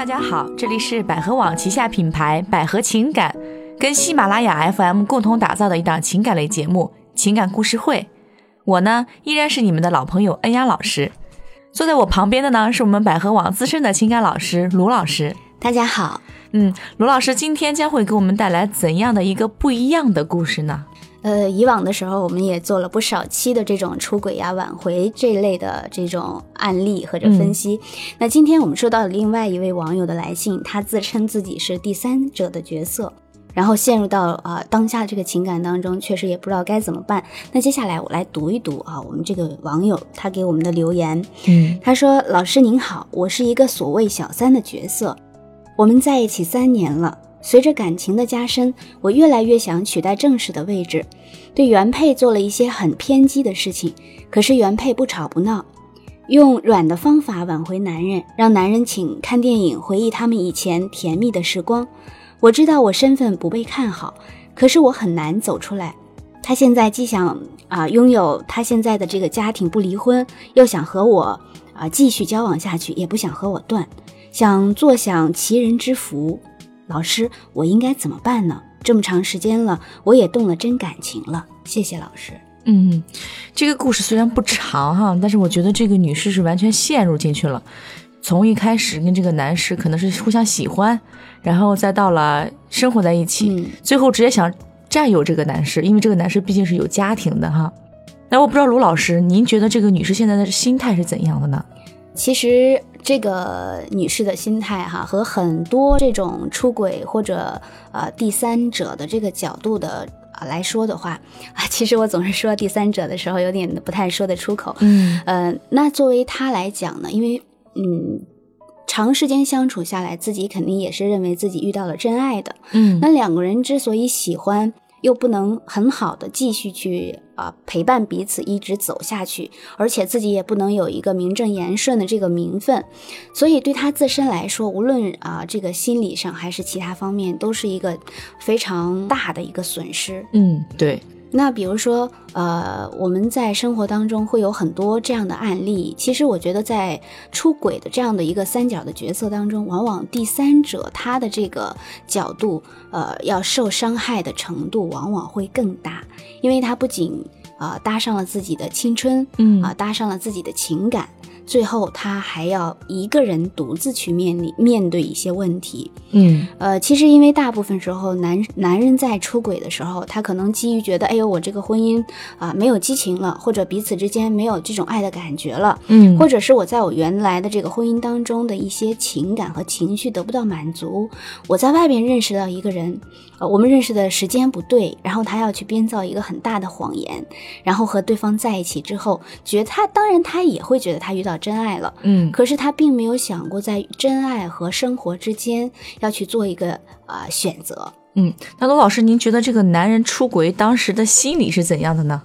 大家好，这里是百合网旗下品牌百合情感跟喜马拉雅 FM 共同打造的一档情感类节目《情感故事会》。我呢依然是你们的老朋友恩雅老师，坐在我旁边的呢是我们百合网资深的情感老师卢老师。大家好，嗯，卢老师今天将会给我们带来怎样的一个不一样的故事呢？呃，以往的时候我们也做了不少期的这种出轨呀、挽回这类的这种案例或者分析。那今天我们收到了另外一位网友的来信，他自称自己是第三者的角色，然后陷入到啊、当下这个情感当中，确实也不知道该怎么办。那接下来我来读一读啊，我们这个网友他给我们的留言。嗯他说：“老师您好，我是一个所谓小三的角色，我们在一起三年了。随着感情的加深，我越来越想取代正式的位置，对原配做了一些很偏激的事情。可是原配不吵不闹，用软的方法挽回男人，让男人请看电影，回忆他们以前甜蜜的时光。我知道我身份不被看好，可是我很难走出来。他现在既想啊、拥有他现在的这个家庭不离婚，又想和我啊、继续交往下去，也不想和我断，想坐享其人之福。老师，我应该怎么办呢？这么长时间了，我也动了真感情了。谢谢老师。嗯，这个故事虽然不长哈，但是我觉得这个女士是完全陷入进去了。从一开始跟这个男士可能是互相喜欢，然后再到了生活在一起，嗯最后直接想占有这个男士，因为这个男士毕竟是有家庭的哈。那我不知道卢老师，您觉得这个女士现在的心态是怎样的呢？其实这个女士的心态哈，和很多这种出轨或者呃第三者的这个角度的啊来说的话啊，其实我总是说第三者的时候有点不太说得出口。嗯呃，那作为他来讲呢，因为嗯。长时间相处下来，自己肯定也是认为自己遇到了真爱的。嗯那两个人之所以喜欢，又不能很好的继续去啊、陪伴彼此一直走下去，而且自己也不能有一个名正言顺的这个名分，所以对他自身来说，无论啊、这个心理上还是其他方面，都是一个非常大的一个损失。嗯，对，那比如说，呃，我们在生活当中会有很多这样的案例。其实我觉得，在出轨的这样的一个三角的角色当中，往往第三者他的这个角度，呃，要受伤害的程度往往会更大，因为他不仅啊、搭上了自己的青春，嗯。啊、搭上了自己的情感，最后他还要一个人独自去面临面对一些问题。嗯呃，其实因为大部分时候男男人在出轨的时候，他可能基于觉得，哎呦，我这个婚姻啊、没有激情了，或者彼此之间没有这种爱的感觉了，嗯，或者是我在我原来的这个婚姻当中的一些情感和情绪得不到满足，我在外边认识到一个人，呃，我们认识的时间不对，然后他要去编造一个很大的谎言，然后和对方在一起之后，觉得他当然他也会觉得他遇到真爱了。嗯可是他并没有想过，在真爱和生活之间要去做一个啊、呃选择。嗯，那罗老师，您觉得这个男人出轨当时的心理是怎样的呢？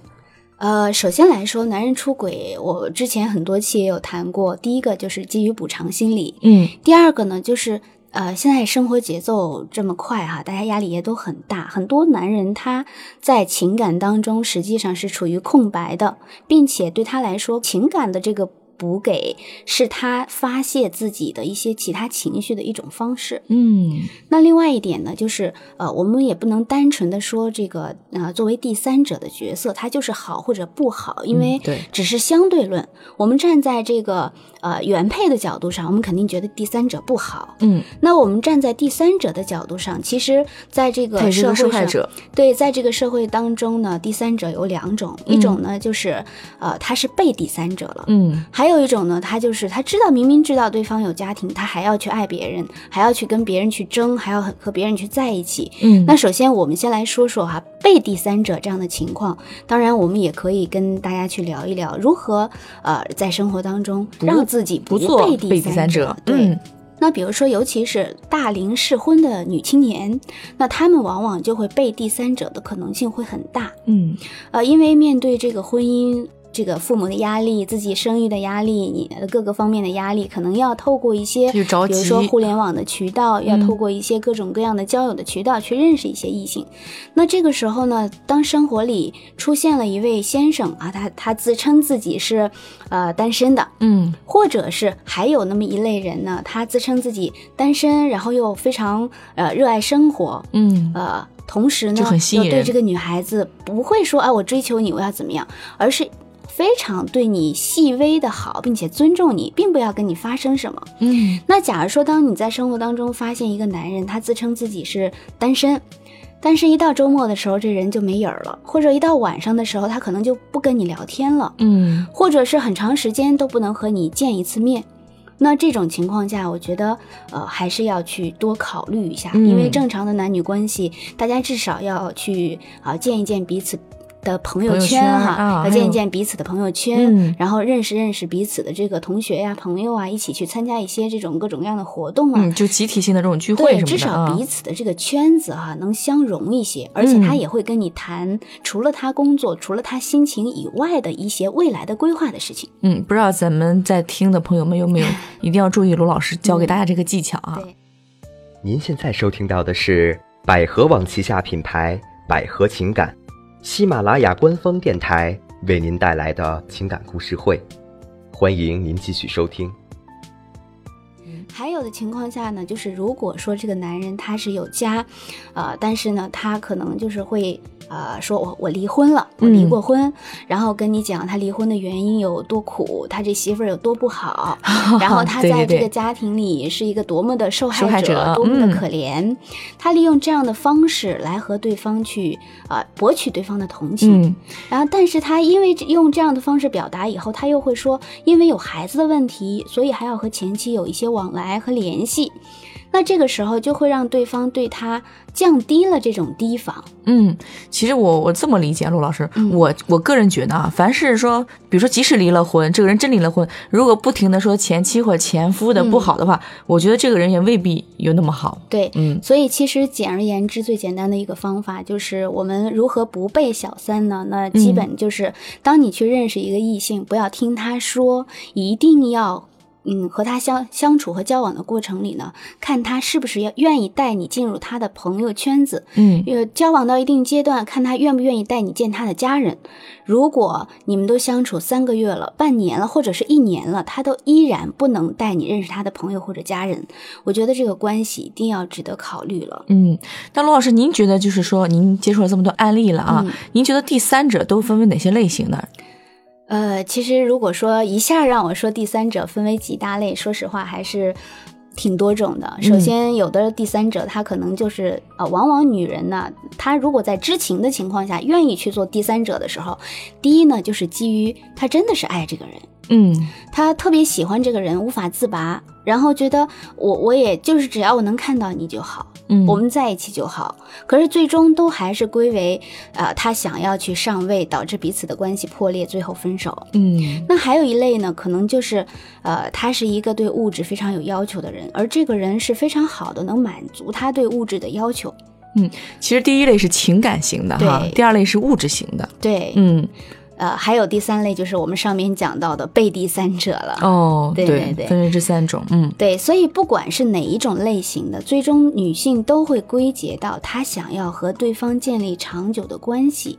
呃，首先来说，男人出轨，我之前很多期也有谈过。第一个就是基于补偿心理，嗯第二个呢就是。呃，现在生活节奏这么快哈，大家压力也都很大。很多男人他在情感当中实际上是处于空白的，并且对他来说，情感的这个补给是他发泄自己的一些其他情绪的一种方式。嗯那另外一点呢，就是呃，我们也不能单纯的说这个呃，作为第三者的角色，他就是好或者不好，因为嗯对只是相对论。我们站在这个呃原配的角度上，我们肯定觉得第三者不好。嗯，那我们站在第三者的角度上，其实在这个社会上，者。对，在这个社会当中呢，第三者有两种，一种呢就是呃他是被第三者了，嗯还有一种呢，他就是他知道明明知道对方有家庭，他还要去爱别人，还要去跟别人去争，还要和和别人去在一起。嗯，那首先我们先来说说哈被第三者这样的情况，当然我们也可以跟大家去聊一聊如何呃在生活当中让自己不做被被第三者者。对。嗯那比如说，尤其是大龄适婚的女青年，那她们往往就会被第三者的可能性会很大。嗯呃，因为面对这个婚姻，这个父母的压力、自己生育的压力、你的各个方面的压力，可能要透过一些，比如说互联网的渠道，要嗯。透过一些各种各样的交友的渠道去认识一些异性。那这个时候呢，当生活里出现了一位先生啊，他他自称自己是呃单身的，嗯。或者是还有那么一类人呢，他自称自己单身，然后又非常呃热爱生活，嗯。呃，同时呢又对这个女孩子不会说啊我追求你我要怎么样，而是非常对你细微的好，并且尊重你，并不要跟你发生什么。嗯那假如说，当你在生活当中发现一个男人，他自称自己是单身，但是一到周末的时候，这人就没影儿了，或者一到晚上的时候，他可能就不跟你聊天了，嗯或者是很长时间都不能和你见一次面。那这种情况下，我觉得，呃，还是要去多考虑一下，嗯因为正常的男女关系，大家至少要去啊、见一见彼此的朋友圈哈，啊要见一见彼此的朋友圈，嗯然后认识认识彼此的这个同学呀、朋友啊，一起去参加一些这种各种各样的活动啊。嗯，就集体性的这种聚会对，什么的至少啊彼此的这个圈子哈、能相融一些，而且他嗯也会跟你谈，除了他工作，除了他心情以外的一些未来的规划的事情。嗯，不知道咱们在听的朋友们有没有 一定要注意罗老师教给大家这个技巧啊？对您现在收听到的是百合网旗下品牌百合情感，喜马拉雅官方电台为您带来的情感故事会，欢迎您继续收听。还有的情况下呢，就是如果说这个男人他是有家，呃，但是呢，他可能就是会呃说我我离婚了，我离嗯。过婚，然后跟你讲他离婚的原因有多苦，他这媳妇儿有多不好，然后 他在这个家庭里是一个多么的受害者多么的嗯。可怜，他利用这样的方式来和对方去呃博取对方的同情，嗯。然后，但是他因为用这样的方式表达以后，他又会说，因为有孩子的问题，所以还要和前妻有一些往来和联系。那这个时候就会让对方对他降低了这种提防。嗯，其实我我这么理解，陆老师，嗯我我个人觉得啊，凡是说，比如说即使离了婚，这个人真离了婚，如果不停的说前妻或前夫的不好的话，我觉得这个人也未必有那么好。对，嗯所以其实简而言之，最简单的一个方法就是我们如何不被小三呢？那基本就是，当你去认识一个异性，不要听他说，一定要。嗯，和他相相处和交往的过程里呢，看他是不是要愿意带你进入他的朋友圈子，嗯呃，交往到一定阶段，看他愿不愿意带你见他的家人。如果你们都相处三个月了、半年了，或者是一年了，他都依然不能带你认识他的朋友或者家人，我觉得这个关系一定要值得考虑了。嗯，那罗老师，您觉得就是说，您接触了这么多案例了啊，嗯您觉得第三者都分为哪些类型呢？呃，其实如果说一下让我说第三者分为几大类，说实话还是挺多种的。首先，有的第三者他可能就是呃，往往女人呢，她如果在知情的情况下愿意去做第三者的时候，第一呢，就是基于她真的是爱这个人。嗯他特别喜欢这个人，无法自拔，然后觉得我我也就是只要我能看到你就好，嗯，我们在一起就好。可是最终都还是归为，呃，他想要去上位，导致彼此的关系破裂，最后分手。嗯那还有一类呢，可能就是，呃，他是一个对物质非常有要求的人，而这个人是非常好的，能满足他对物质的要求。嗯其实第一类是情感型的哈，第二类是物质型的。对，嗯呃，还有第三类就是我们上面讲到的被第三者了。哦，对对对分为这三种。嗯对，所以不管是哪一种类型的，最终女性都会归结到她想要和对方建立长久的关系，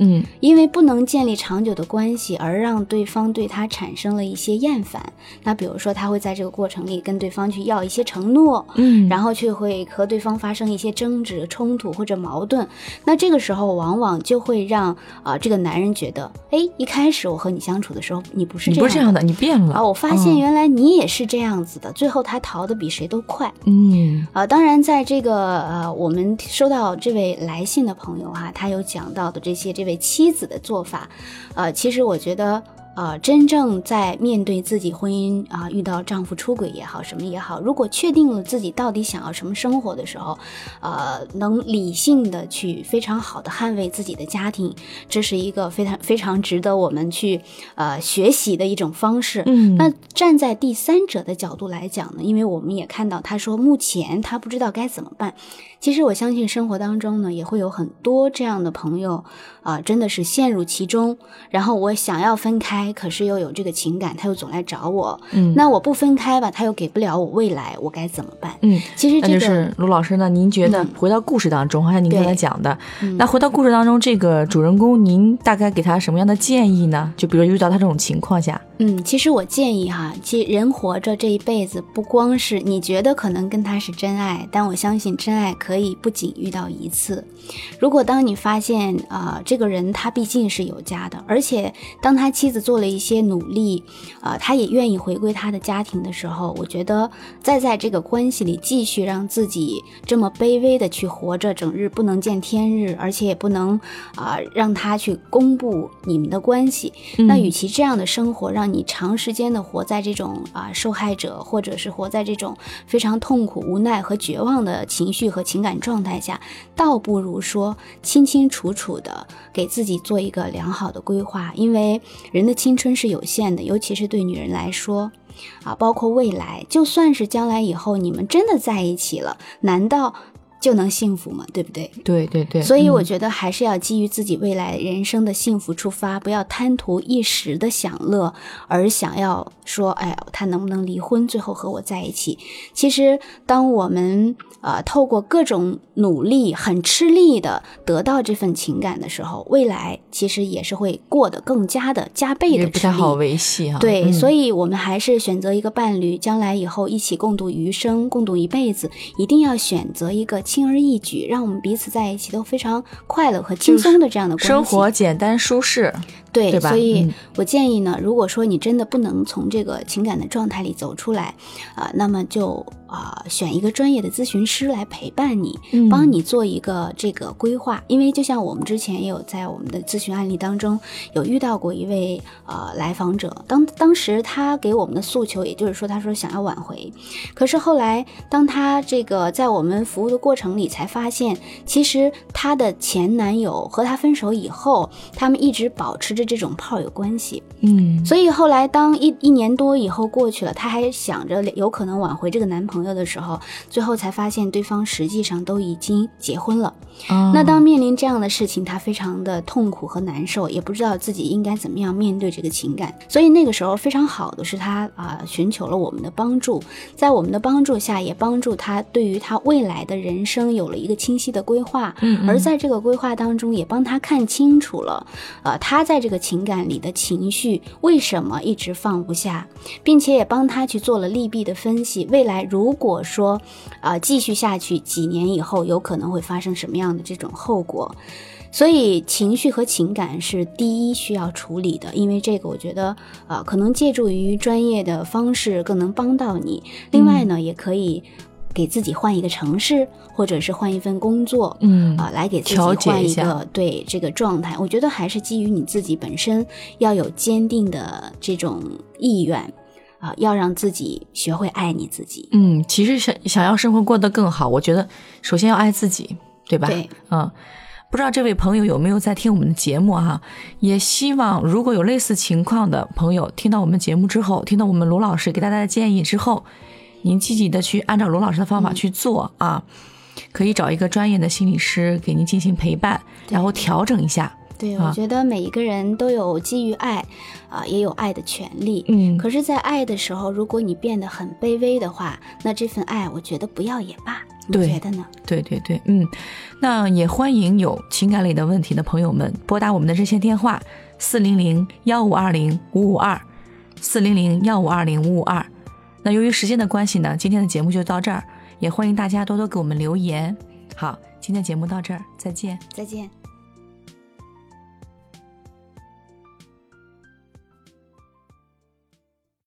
嗯因为不能建立长久的关系，而让对方对他产生了一些厌烦。那比如说，他会在这个过程里跟对方去要一些承诺，嗯，然后却会和对方发生一些争执、冲突或者矛盾。那这个时候，往往就会让啊、这个男人觉得，哎，一开始我和你相处的时候，你不是你这样的。不是这样的，你变了啊，我发现原来你也是这样子的，最后他逃得比谁都快。嗯啊，当然，在这个呃，我们收到这位来信的朋友哈、他有讲到的这些这位妻子的做法，呃，其实我觉得呃，真正在面对自己婚姻啊、遇到丈夫出轨也好，什么也好，如果确定了自己到底想要什么生活的时候，呃，能理性的去非常好的捍卫自己的家庭，这是一个非常非常值得我们去呃学习的一种方式。嗯那站在第三者的角度来讲呢，因为我们也看到他说目前他不知道该怎么办。其实我相信生活当中呢，也会有很多这样的朋友啊、真的是陷入其中，然后我想要分开，可是又有这个情感，他又总来找我。嗯那我不分开吧，他又给不了我未来，我该怎么办？嗯，其实这个就是卢老师呢，您觉得嗯回到故事当中，好像您刚才讲的，嗯那回到故事当中，这个主人公，您大概给他什么样的建议呢？就比如遇到他这种情况下，嗯，其实我建议哈，其实人活着这一辈子，不光是你觉得可能跟他是真爱，但我相信真爱可以不仅遇到一次。如果当你发现啊、呃这个人他毕竟是有家的，而且当他妻子做了一些努力，啊、他也愿意回归他的家庭的时候，我觉得再在这个关系里继续让自己这么卑微的去活着，整日不能见天日，而且也不能啊、让他去公布你们的关系，那嗯。与其这样的生活让你长时间的活在这种啊、受害者，或者是活在这种非常痛苦、无奈和绝望的情绪和情感状态下，倒不如说清清楚楚的给自己做一个良好的规划，因为人的青春是有限的，尤其是对女人来说。啊，包括未来，就算是将来以后你们真的在一起了，难道就能幸福嘛？对不对？对对对，所以我嗯觉得还是要基于自己未来人生的幸福出发，不要贪图一时的享乐，而想要说，哎，他能不能离婚，最后和我在一起。其实，当我们呃透过各种努力，很吃力的得到这份情感的时候，未来其实也是会过得更加的加倍的吃力。不太好维系哈。对，嗯所以我们还是选择一个伴侣，将来以后一起共度余生，共度一辈子，一定要选择一个轻而易举，让我们彼此在一起都非常快乐和轻松的这样的关系。生活简单舒适，对，对所以嗯。我建议呢，如果说你真的不能从这个情感的状态里走出来，啊、那么就啊、选一个专业的咨询师来陪伴你，嗯。帮你做一个这个规划。因为就像我们之前也有在我们的咨询案例当中有遇到过一位呃来访者，当当时他给我们的诉求，也就是说他说想要挽回，可是后来当他这个在我们服务的过程里才发现，其实她的前男友和她分手以后，他们一直保持着这种炮友关系。嗯，所以后来当一一年多以后过去了，她还想着有可能挽回这个男朋友的时候，最后才发现对方实际上都已经结婚了。哦那当面临这样的事情，她非常的痛苦和难受，也不知道自己应该怎么样面对这个情感。所以那个时候非常好的是她啊、寻求了我们的帮助，在我们的帮助下，也帮助她对于她未来的人生有了一个清晰的规划。嗯嗯而在这个规划当中，也帮她看清楚了，呃，她在这个情感里的情绪为什么一直放不下，并且也帮他去做了利弊的分析。未来如果说，啊、继续下去，几年以后有可能会发生什么样的这种后果？所以情绪和情感是第一需要处理的，因为这个我觉得，呃，可能借助于专业的方式更能帮到你。另外呢，也可以给自己换一个城市，或者是换一份工作，嗯啊、来给自己换一个对这个状态。我觉得还是基于你自己本身要有坚定的这种意愿，啊、要让自己学会爱你自己。嗯，其实想想要生活过得更好，我觉得首先要爱自己，对吧？对，嗯，不知道这位朋友有没有在听我们的节目哈、也希望如果有类似情况的朋友听到我们节目之后，听到我们卢老师给大家的建议之后，您积极的去按照罗老师的方法去做、啊，可以找一个专业的心理师给您进行陪伴，然后调整一下。对，啊我觉得每一个人都有基于爱，啊、也有爱的权利。嗯，可是，在爱的时候，如果你变得很卑微的话，那这份爱，我觉得不要也罢。你对觉得呢？对对对，嗯，那也欢迎有情感类的问题的朋友们拨打我们的热线电话四零零幺五二零五五二，四零零幺五二零五五二。那由于时间的关系呢，今天的节目就到这儿，也欢迎大家多多给我们留言。好，今天节目到这儿，再见。再见。